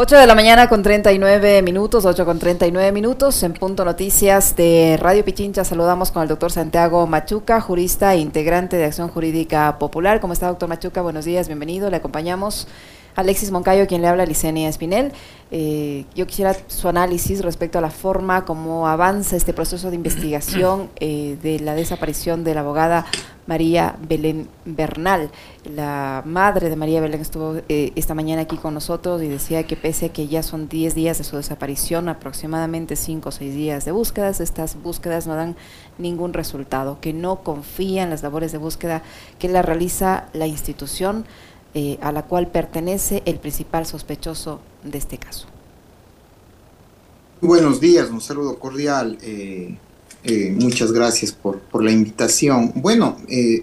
8 de la mañana con 39 minutos, 8 con 39 minutos, en Punto Noticias de Radio Pichincha saludamos con el doctor Santiago Machuca, jurista e integrante de Acción Jurídica Popular. ¿Cómo está, doctor Machuca? Buenos días, bienvenido. Le acompañamos Alexis Moncayo, quien le habla, Licenia Espinel. Eh, yo quisiera su análisis respecto a la forma como avanza este proceso de investigación eh, de la desaparición de la abogada María Belén Bernal. La madre de María Belén estuvo eh, esta mañana aquí con nosotros y decía que pese a que ya son 10 días de su desaparición, aproximadamente 5 o 6 días de búsquedas, estas búsquedas no dan ningún resultado, que no confía en las labores de búsqueda que la realiza la institución eh, a la cual pertenece el principal sospechoso de este caso. Buenos días, un saludo cordial. Eh, eh, muchas gracias por, por, la invitación. Bueno,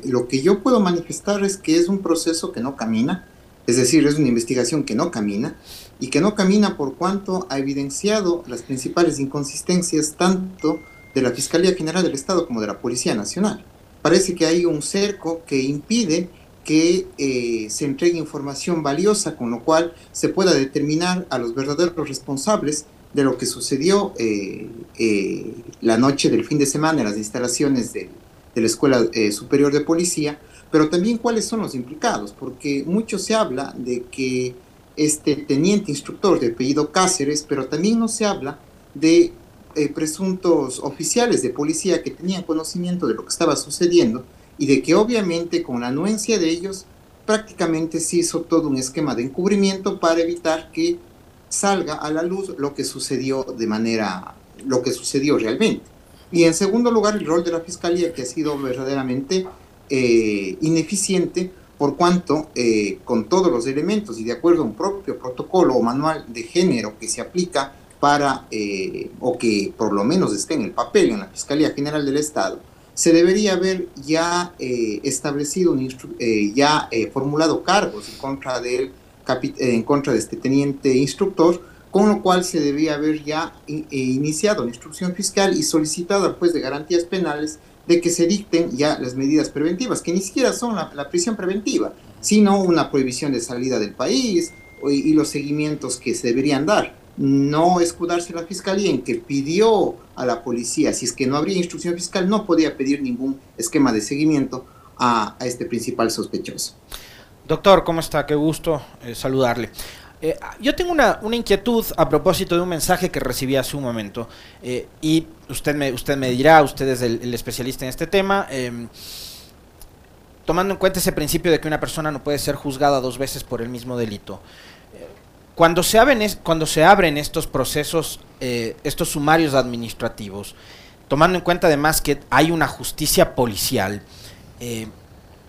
lo que yo puedo manifestar es que es un proceso que no camina, es decir, es una investigación que no camina y que no camina por cuanto ha evidenciado las principales inconsistencias tanto de la Fiscalía General del Estado como de la Policía Nacional. Parece que hay un cerco que impide que eh, se entregue información valiosa, con lo cual se pueda determinar a los verdaderos responsables de lo que sucedió eh, eh, la noche del fin de semana en las instalaciones de, de la Escuela Superior de Policía, pero también cuáles son los implicados, porque mucho se habla de que este teniente instructor de apellido Cáceres, pero también no se habla de presuntos oficiales de policía que tenían conocimiento de lo que estaba sucediendo y de que obviamente con la anuencia de ellos prácticamente se hizo todo un esquema de encubrimiento para evitar que salga a la luz lo que sucedió de manera, lo que sucedió realmente. Y en segundo lugar, el rol de la Fiscalía, que ha sido verdaderamente eh, ineficiente por cuanto eh, con todos los elementos y de acuerdo a un propio protocolo o manual de género que se aplica para, eh, o que por lo menos esté en el papel en la Fiscalía General del Estado, se debería haber ya eh, establecido, eh, ya eh, formulado cargos en contra, del en contra de este teniente instructor, con lo cual se debía haber ya iniciado la instrucción fiscal y solicitado al juez de garantías penales de que se dicten ya las medidas preventivas, que ni siquiera son la, prisión preventiva, sino una prohibición de salida del país y los seguimientos que se deberían dar no escudarse la fiscalía en que pidió a la policía, si es que no habría instrucción fiscal, no podía pedir ningún esquema de seguimiento a, este principal sospechoso. Doctor, ¿cómo está? Qué gusto eh, saludarle. Eh, yo tengo una, inquietud a propósito de un mensaje que recibí hace un momento eh, y usted me, usted me dirá, usted es el, especialista en este tema, em, tomando en cuenta ese principio de que una persona no puede ser juzgada dos veces por el mismo delito. Cuando se abren, cuando se abren estos procesos, eh, estos sumarios administrativos, tomando en cuenta además que hay una justicia policial, eh,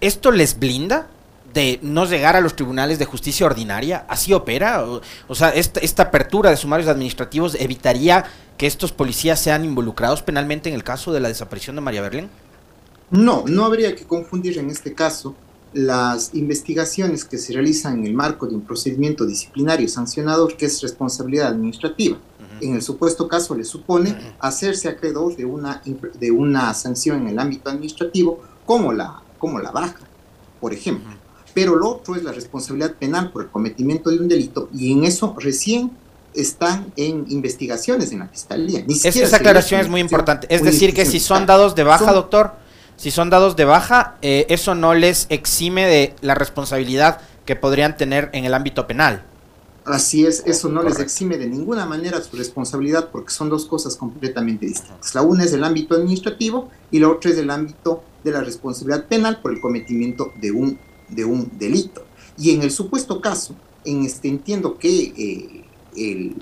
¿esto les blinda de no llegar a los tribunales de justicia ordinaria? ¿Así opera? O, sea, esta, esta, apertura de sumarios administrativos evitaría que estos policías sean involucrados penalmente en el caso de la desaparición de María Berlín? No, no habría que confundir en este caso las investigaciones que se realizan en el marco de un procedimiento disciplinario sancionador que es responsabilidad administrativa. En el supuesto caso le supone hacerse acreedor de una, de una sanción en el ámbito administrativo como la, como la baja, por ejemplo. Pero lo otro es la responsabilidad penal por el cometimiento de un delito y en eso recién están en investigaciones en la fiscalía. esa aclaración es muy importante. Es decir, que si son dados de baja, doctor, si son dados de baja, eh, eso no les exime de la responsabilidad que podrían tener en el ámbito penal. Así es, eso no les exime de ninguna manera su responsabilidad porque son dos cosas completamente distintas. La una es el ámbito administrativo y la otra es el ámbito de la responsabilidad penal por el cometimiento de un, de un delito. Y en el supuesto caso, en este entiendo que eh,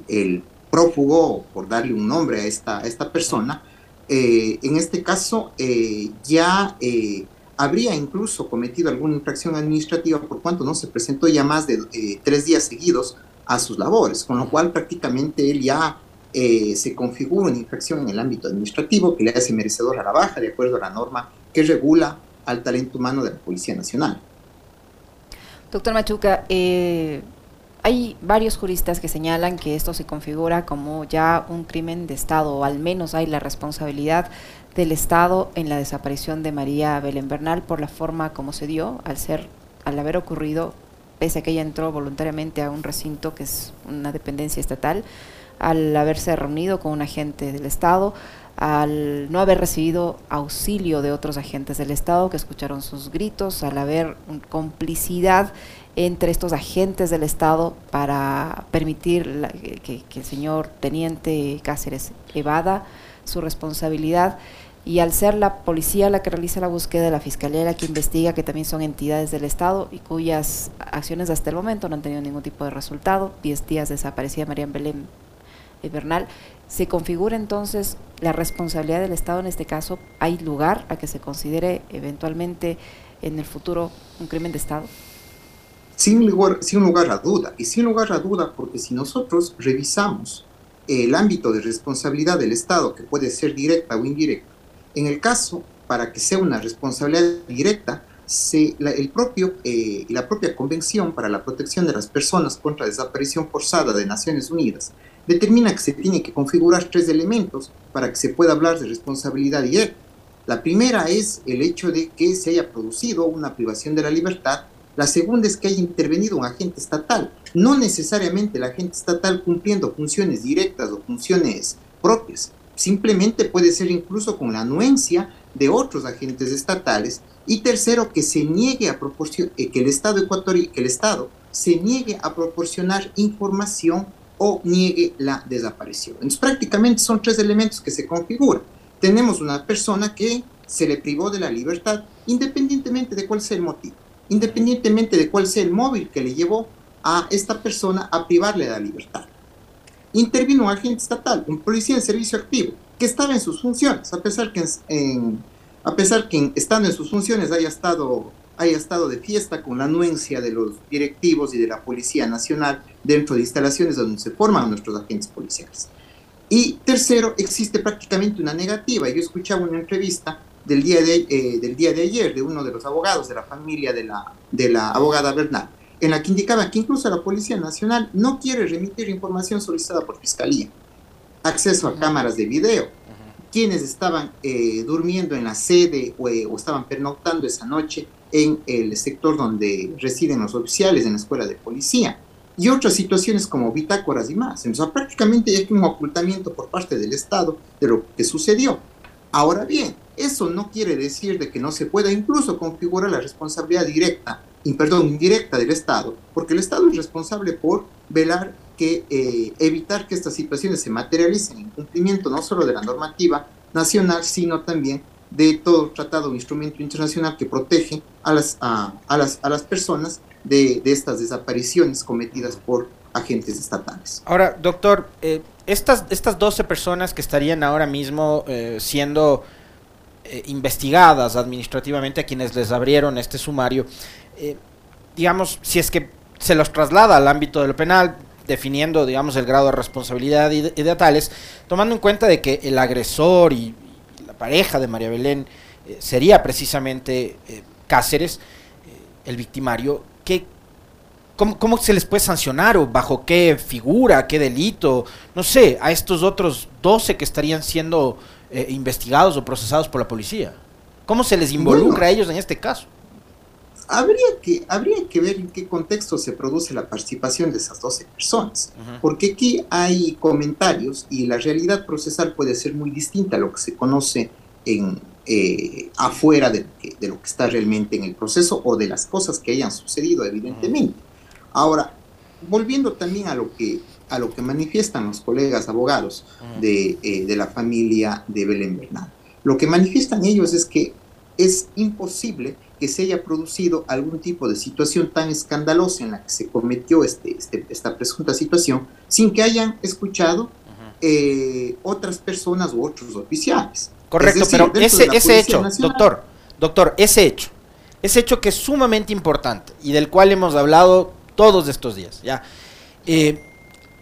el, prófugo, por darle un nombre a esta, a esta persona, eh, en este caso eh, ya eh, habría incluso cometido alguna infracción administrativa por cuanto no se presentó ya más de tres días seguidos a sus labores, con lo cual prácticamente él ya se configura una infracción en el ámbito administrativo que le hace merecedor a la baja de acuerdo a la norma que regula al talento humano de la Policía Nacional. Doctor Machuca, hay varios juristas que señalan que esto se configura como ya un crimen de Estado, o al menos hay la responsabilidad del Estado en la desaparición de María Belén Bernal por la forma como se dio, al ser, al haber ocurrido pese a que ella entró voluntariamente a un recinto que es una dependencia estatal, al haberse reunido con un agente del Estado, al no haber recibido auxilio de otros agentes del Estado que escucharon sus gritos, al haber complicidad entre estos agentes del Estado para permitir que, el señor teniente Cáceres evada su responsabilidad. Y al ser la policía la que realiza la búsqueda, la fiscalía la que investiga, que también son entidades del Estado y cuyas acciones hasta el momento no han tenido ningún tipo de resultado, diez días desaparecida María Belén Bernal, se configura entonces la responsabilidad del Estado en este caso, ¿hay lugar a que se considere eventualmente en el futuro un crimen de Estado? Sin lugar, sin lugar a duda, y sin lugar a duda porque si nosotros revisamos el ámbito de responsabilidad del Estado, que puede ser directa o indirecta, en el caso, para que sea una responsabilidad directa, se, la, el propio, eh, la propia Convención para la Protección de las Personas contra la Desaparición Forzada de Naciones Unidas determina que se tiene que configurar tres elementos para que se pueda hablar de responsabilidad directa. La primera es el hecho de que se haya producido una privación de la libertad. La segunda es que haya intervenido un agente estatal, no necesariamente el agente estatal cumpliendo funciones directas o funciones propias. Simplemente puede ser incluso con la anuencia de otros agentes estatales. Y tercero, que se niegue a proporcionar, eh, que el Estado ecuatoriano, el Estado se niegue a proporcionar información o niegue la desaparición. Entonces prácticamente son tres elementos que se configuran. Tenemos una persona que se le privó de la libertad independientemente de cuál sea el motivo, independientemente de cuál sea el móvil que le llevó a esta persona a privarle de la libertad. Intervino un agente estatal, un policía en servicio activo, que estaba en sus funciones, a pesar que, en, a pesar que estando en sus funciones haya estado haya estado de fiesta con la anuencia de los directivos y de la Policía Nacional dentro de instalaciones donde se forman nuestros agentes policiales. Y tercero, existe prácticamente una negativa. Yo escuchaba una entrevista del día de, eh, del día de ayer de uno de los abogados de la familia de la, de la abogada Bernal, en la que indicaba que incluso la Policía Nacional no quiere remitir información solicitada por Fiscalía, acceso a cámaras de video, quienes estaban eh, durmiendo en la sede o, eh, o estaban pernoctando esa noche en el sector donde residen los oficiales en la escuela de policía y otras situaciones como bitácoras y más. Entonces, prácticamente hay un ocultamiento por parte del Estado de lo que sucedió. Ahora bien, eso no quiere decir de que no se pueda incluso configurar la responsabilidad directa, perdón, indirecta del Estado, porque el Estado es responsable por velar que eh, evitar que estas situaciones se materialicen en cumplimiento no solo de la normativa nacional, sino también de todo tratado o instrumento internacional que protege a las, a, las, a las personas de, de, estas desapariciones cometidas por agentes estatales. Ahora, doctor, eh, estas, estas 12 personas que estarían ahora mismo eh, siendo eh, investigadas administrativamente a quienes les abrieron este sumario, digamos, si es que se los traslada al ámbito de lo penal, definiendo, digamos, el grado de responsabilidad y de, y de tales, tomando en cuenta de que el agresor y, pareja de María Belén eh, sería precisamente eh, Cáceres, eh, el victimario, ¿qué, cómo, se les puede sancionar o bajo qué figura, qué delito? No sé, a estos otros 12 que estarían siendo investigados o procesados por la policía. ¿Cómo se les involucra a ellos en este caso? Habría que, habría que ver en qué contexto se produce la participación de esas 12 personas, porque aquí hay comentarios y la realidad procesal puede ser muy distinta a lo que se conoce en, eh, afuera de, de, lo que está realmente en el proceso o de las cosas que hayan sucedido, evidentemente. Ahora, volviendo también a lo que, a lo que manifiestan los colegas abogados de, eh, de la familia de Belén Bernal, lo que manifiestan ellos es que es imposible que se haya producido algún tipo de situación tan escandalosa en la que se cometió este, este esta presunta situación sin que hayan escuchado eh, otras personas u otros oficiales. Correcto, pero ese, ese hecho, doctor, doctor, ese hecho, ese hecho que es sumamente importante y del cual hemos hablado todos estos días, ya, eh,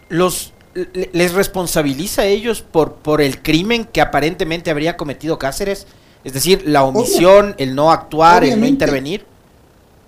los les responsabiliza a ellos por, por el crimen que aparentemente habría cometido Cáceres es decir, la omisión, el no actuar, el no intervenir.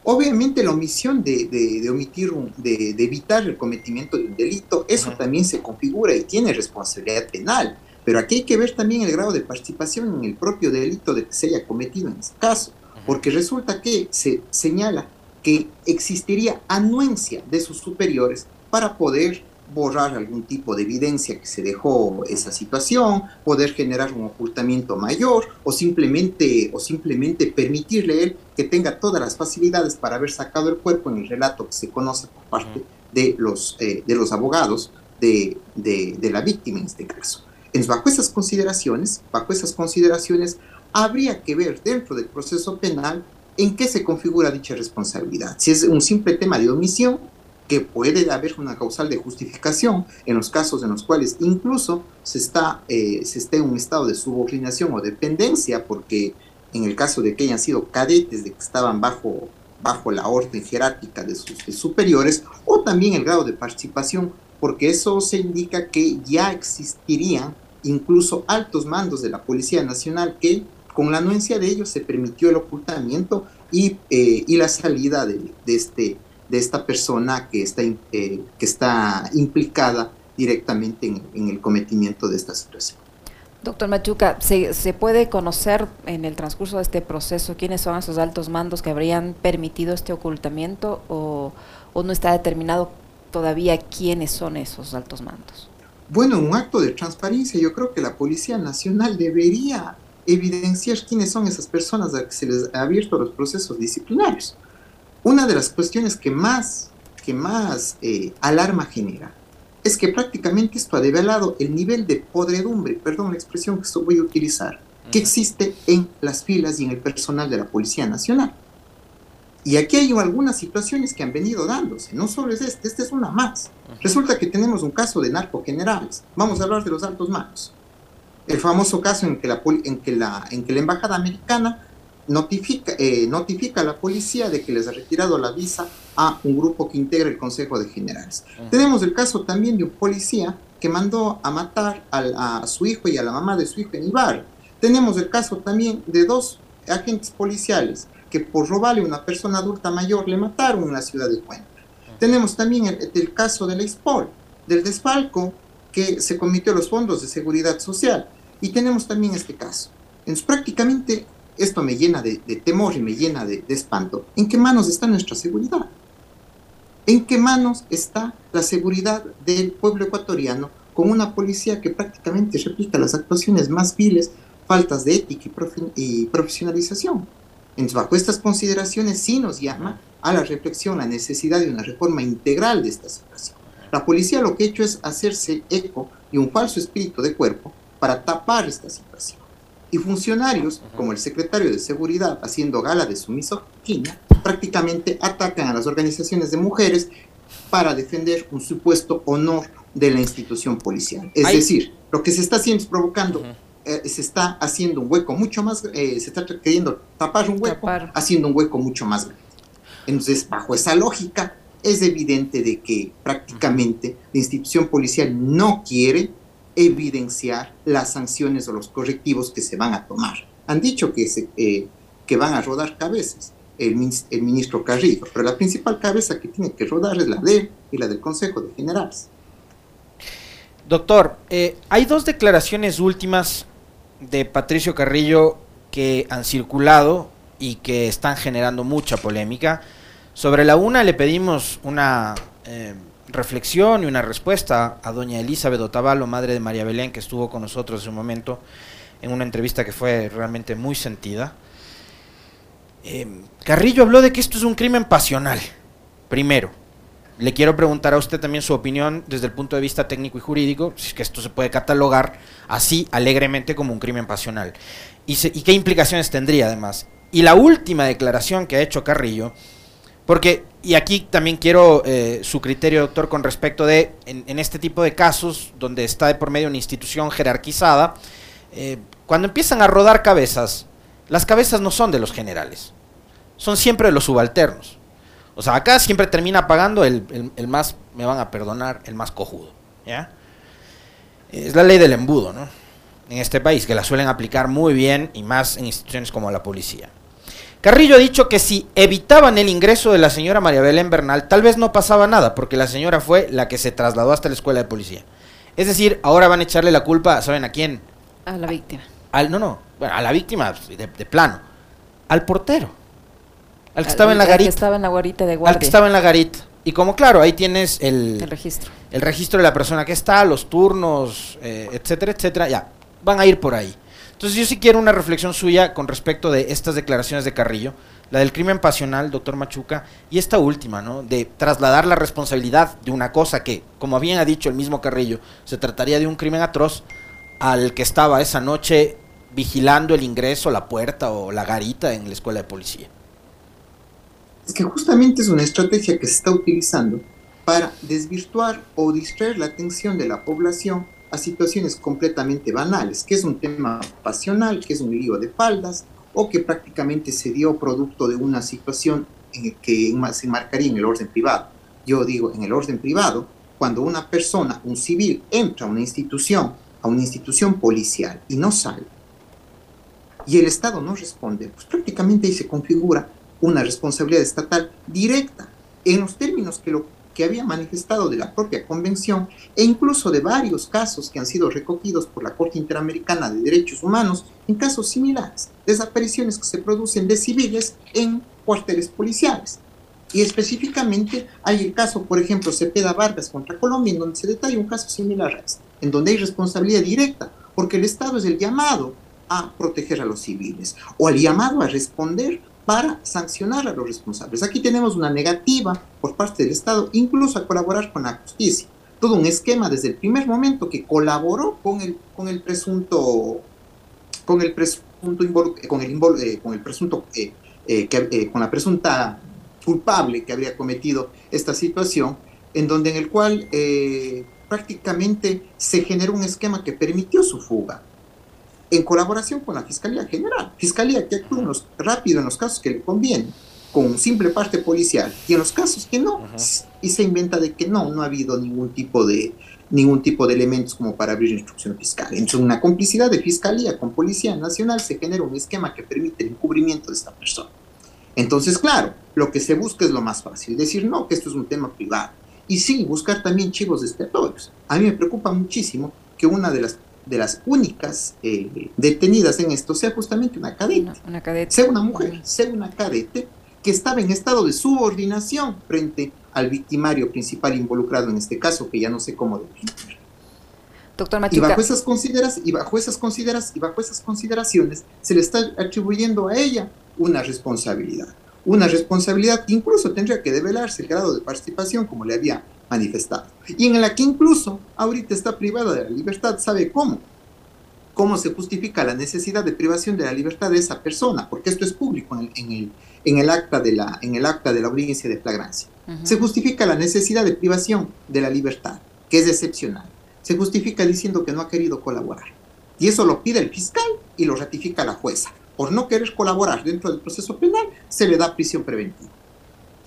Obviamente la omisión de, de, omitir, de, de, evitar el cometimiento de un delito, eso también se configura y tiene responsabilidad penal. Pero aquí hay que ver también el grado de participación en el propio delito de que se haya cometido en este caso, porque resulta que se señala que existiría anuencia de sus superiores para poder borrar algún tipo de evidencia que se dejó esa situación, poder generar un ocultamiento mayor o simplemente, o simplemente permitirle él que tenga todas las facilidades para haber sacado el cuerpo en el relato que se conoce por parte de los, eh, de los abogados de, de, de, la víctima en este caso. Entonces, bajo esas consideraciones, bajo esas consideraciones, habría que ver dentro del proceso penal en qué se configura dicha responsabilidad. Si es un simple tema de omisión, que puede haber una causal de justificación en los casos en los cuales incluso se está, eh, se está en un estado de subordinación o dependencia, porque en el caso de que hayan sido cadetes, de que estaban bajo, bajo la orden jerárquica de sus superiores, o también el grado de participación, porque eso se indica que ya existirían incluso altos mandos de la Policía Nacional que con la anuencia de ellos se permitió el ocultamiento y, eh, y la salida de este de esta persona que está, eh, que está implicada directamente en, en, el cometimiento de esta situación. Doctor Machuca, ¿se, ¿se, puede conocer en el transcurso de este proceso quiénes son esos altos mandos que habrían permitido este ocultamiento o, o no está determinado todavía quiénes son esos altos mandos? Bueno, un acto de transparencia, yo creo que la Policía Nacional debería evidenciar quiénes son esas personas a las que se les ha abierto los procesos disciplinarios una de las cuestiones que más, que más eh, alarma genera es que prácticamente esto ha develado el nivel de podredumbre, perdón la expresión que voy a utilizar, que existe en las filas y en el personal de la Policía Nacional. Y aquí hay algunas situaciones que han venido dándose, no solo es este, este es una más. Resulta que tenemos un caso de narcogenerales, vamos a hablar de los altos manos. El famoso caso en que la, en que la, en que la Embajada Americana notifica, eh, notifica a la policía de que les ha retirado la visa a un grupo que integra el Consejo de Generales. Tenemos el caso también de un policía que mandó a matar a, a, su hijo y a la mamá de su hijo en Ibar. Tenemos el caso también de dos agentes policiales que por robarle a una persona adulta mayor le mataron en la ciudad de Cuenca. Tenemos también el, el, caso de la ISPOL, del desfalco que se cometió los fondos de seguridad social. Y tenemos también este caso. Entonces, prácticamente esto me llena de, temor y me llena de, espanto. ¿En qué manos está nuestra seguridad? ¿En qué manos está la seguridad del pueblo ecuatoriano con una policía que prácticamente replica las actuaciones más viles, faltas de ética y, y profesionalización? Entonces, bajo estas consideraciones sí nos llama a la reflexión la necesidad de una reforma integral de esta situación. La policía lo que ha hecho es hacerse eco de un falso espíritu de cuerpo para tapar esta situación y funcionarios, como el secretario de Seguridad, haciendo gala de su misoginia, prácticamente atacan a las organizaciones de mujeres para defender un supuesto honor de la institución policial. Es Ay. decir, lo que se está haciendo es provocando, uh -huh. eh, se está haciendo un hueco mucho más, eh, se está queriendo tapar un hueco, tapar. haciendo un hueco mucho más grande. Entonces, bajo esa lógica, es evidente de que prácticamente la institución policial no quiere evidenciar las sanciones o los correctivos que se van a tomar. Han dicho que, eh, que van a rodar cabezas el, ministro Carrillo, pero la principal cabeza que tiene que rodar es la de y la del Consejo de Generales. Doctor, eh, hay dos declaraciones últimas de Patricio Carrillo que han circulado y que están generando mucha polémica. Sobre la una le pedimos una... Eh, reflexión y una respuesta a doña Elizabeth Otavalo, madre de María Belén, que estuvo con nosotros en un momento en una entrevista que fue realmente muy sentida. Eh, Carrillo habló de que esto es un crimen pasional, primero. Le quiero preguntar a usted también su opinión desde el punto de vista técnico y jurídico, si es que esto se puede catalogar así alegremente como un crimen pasional. Y qué implicaciones tendría además. Y la última declaración que ha hecho Carrillo porque, y aquí también quiero eh, su criterio, doctor, con respecto de, en, este tipo de casos, donde está de por medio una institución jerarquizada, eh, cuando empiezan a rodar cabezas, las cabezas no son de los generales, son siempre de los subalternos. O sea, acá siempre termina pagando el, el, el más, me van a perdonar, el más cojudo. ¿ya? Es la ley del embudo, ¿no? En este país, que la suelen aplicar muy bien y más en instituciones como la policía. Carrillo ha dicho que si evitaban el ingreso de la señora María Belén Bernal, tal vez no pasaba nada, porque la señora fue la que se trasladó hasta la escuela de policía. Es decir, ahora van a echarle la culpa, ¿saben a quién? A la víctima. Al, no, no, bueno, a la víctima de, de plano. Al portero. Al que estaba en la garita. Al que estaba en la guarita de guardia. Al que estaba en la garita. Y como claro, ahí tienes el, el registro. El registro de la persona que está, los turnos, eh, etcétera, etcétera. Ya, van a ir por ahí. Entonces yo sí quiero una reflexión suya con respecto de estas declaraciones de Carrillo, la del crimen pasional, doctor Machuca, y esta última, ¿no? De trasladar la responsabilidad de una cosa que, como bien ha dicho el mismo Carrillo, se trataría de un crimen atroz al que estaba esa noche vigilando el ingreso, la puerta o la garita en la escuela de policía. Es que justamente es una estrategia que se está utilizando para desvirtuar o distraer la atención de la población a situaciones completamente banales, que es un tema pasional, que es un lío de faldas, o que prácticamente se dio producto de una situación en que se enmarcaría en el orden privado. Yo digo, en el orden privado, cuando una persona, un civil, entra a una institución, a una institución policial y no sale, y el Estado no responde, pues prácticamente ahí se configura una responsabilidad estatal directa en los términos que lo que había manifestado de la propia convención e incluso de varios casos que han sido recogidos por la Corte Interamericana de Derechos Humanos en casos similares, desapariciones que se producen de civiles en cuarteles policiales. Y específicamente hay el caso, por ejemplo, Cepeda Vargas contra Colombia, en donde se detalla un caso similar a este, en donde hay responsabilidad directa, porque el Estado es el llamado a proteger a los civiles o al llamado a responder para sancionar a los responsables. Aquí tenemos una negativa por parte del Estado, incluso a colaborar con la justicia. Todo un esquema desde el primer momento que colaboró con el, con el presunto, con el presunto, con el, eh, con el presunto, eh, eh, con la presunta culpable que habría cometido esta situación, en donde en el cual prácticamente se generó un esquema que permitió su fuga en colaboración con la Fiscalía General. Fiscalía que actúa rápido en los casos que le conviene, con un simple parte policial, y en los casos que no, y se inventa de que no, no ha habido ningún tipo de ningún tipo de elementos como para abrir instrucción fiscal. Entre una complicidad de Fiscalía con Policía Nacional se genera un esquema que permite el encubrimiento de esta persona. Entonces, claro, lo que se busca es lo más fácil, decir no, que esto es un tema privado. Y sí, buscar también chivos expiatorios. A mí me preocupa muchísimo que una de las de las únicas eh, detenidas en esto sea justamente una cadete. Una, cadete. Sea una mujer, sea una cadete que estaba en estado de subordinación frente al victimario principal involucrado en este caso, que ya no sé cómo definir. Doctor Y bajo esas consideras y bajo esas consideras y bajo esas consideraciones se le está atribuyendo a ella una responsabilidad, una responsabilidad que incluso tendría que develarse el grado de participación como le había manifestado. Y en la que incluso ahorita está privada de la libertad, ¿sabe cómo? ¿Cómo se justifica la necesidad de privación de la libertad de esa persona? Porque esto es público en el, en el, acta, de la, en el acta de la audiencia de flagrancia. Se justifica la necesidad de privación de la libertad, que es excepcional. Se justifica diciendo que no ha querido colaborar. Y eso lo pide el fiscal y lo ratifica la jueza. Por no querer colaborar dentro del proceso penal, se le da prisión preventiva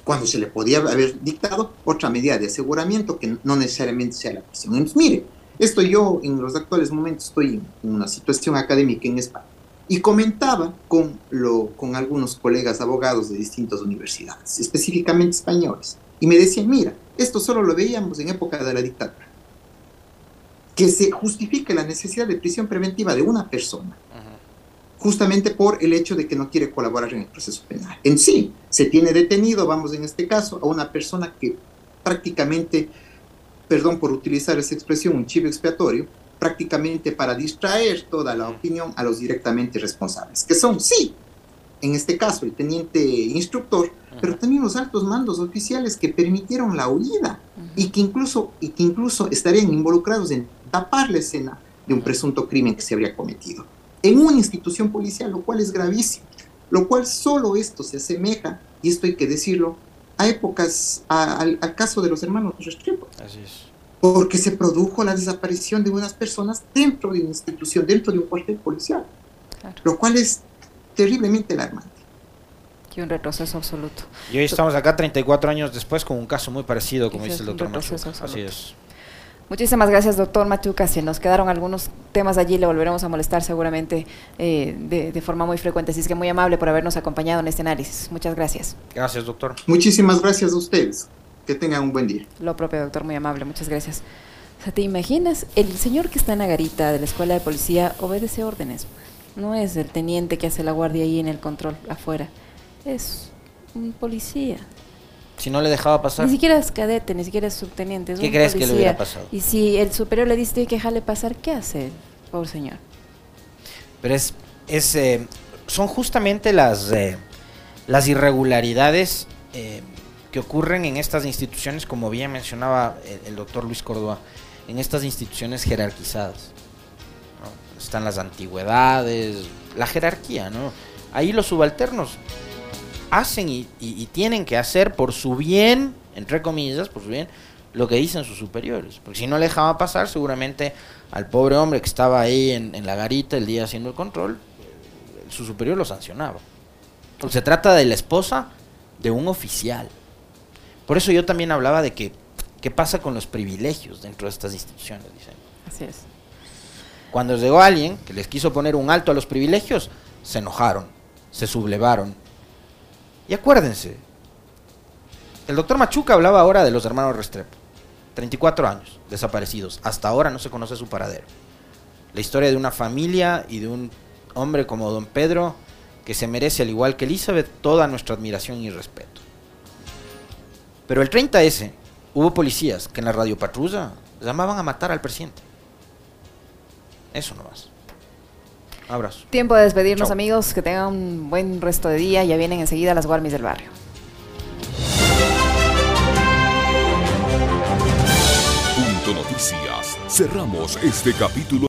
cuando se le podía haber dictado otra medida de aseguramiento que no necesariamente sea la prisión. Entonces, mire, esto yo en los actuales momentos estoy en una situación académica en España y comentaba con, lo, con algunos colegas abogados de distintas universidades, específicamente españoles, y me decían, mira, esto solo lo veíamos en época de la dictadura, que se justifique la necesidad de prisión preventiva de una persona justamente por el hecho de que no quiere colaborar en el proceso penal. En sí, se tiene detenido, vamos en este caso, a una persona que prácticamente, perdón por utilizar esa expresión, un chivo expiatorio, prácticamente para distraer toda la opinión a los directamente responsables, que son, sí, en este caso el teniente instructor, pero también los altos mandos oficiales que permitieron la huida y que incluso, y que incluso estarían involucrados en tapar la escena de un presunto crimen que se habría cometido en una institución policial, lo cual es gravísimo, lo cual solo esto se asemeja, y esto hay que decirlo, a épocas, al, caso de los hermanos Restrepo. Así es. Porque se produjo la desaparición de unas personas dentro de una institución, dentro de un cuartel policial, lo cual es terriblemente alarmante. Y un retroceso absoluto. Y hoy estamos acá 34 años después con un caso muy parecido, como dice el doctor Machuca. Así es. Muchísimas gracias, doctor Machuca. Si nos quedaron algunos temas allí, le volveremos a molestar seguramente eh, de, forma muy frecuente. Así es que muy amable por habernos acompañado en este análisis. Muchas gracias. Gracias, doctor. Muchísimas gracias a ustedes. Que tengan un buen día. Lo propio, doctor, muy amable. Muchas gracias. O sea, ¿te imaginas? El señor que está en la garita de la escuela de policía obedece órdenes. No es el teniente que hace la guardia ahí en el control afuera. Es un policía. Si no le dejaba pasar. Ni siquiera es cadete, ni siquiera es subteniente. Es ¿Qué un crees que le policía. hubiera pasado? Y si el superior le dice que dejarle pasar, ¿qué hace, pobre señor? Pero es, es eh, son justamente las, eh, las irregularidades eh, que ocurren en estas instituciones, como bien mencionaba el, el doctor Luis Córdoba, en estas instituciones jerarquizadas. ¿no? Están las antigüedades, la jerarquía, ¿no? Ahí los subalternos hacen y, y- y tienen que hacer por su bien, entre comillas, por su bien, lo que dicen sus superiores. Porque si no le dejaban pasar, seguramente al pobre hombre que estaba ahí en, en la garita el día haciendo el control, eh, su superior lo sancionaba. Porque se trata de la esposa de un oficial. Por eso yo también hablaba de que qué pasa con los privilegios dentro de estas instituciones, dicen. Así es. Cuando llegó alguien que les quiso poner un alto a los privilegios, se enojaron, se sublevaron. Y acuérdense, el doctor Machuca hablaba ahora de los hermanos Restrepo. 34 años desaparecidos. Hasta ahora no se conoce su paradero. La historia de una familia y de un hombre como don Pedro que se merece, al igual que Elizabeth, toda nuestra admiración y respeto. Pero el 30S hubo policías que en la radio patrulla llamaban a matar al presidente. Eso no más. Abrazo. Tiempo de despedirnos, Chao. amigos. Que tengan un buen resto de día. Ya vienen enseguida las Guarmis del barrio. Punto Noticias. Cerramos este capítulo.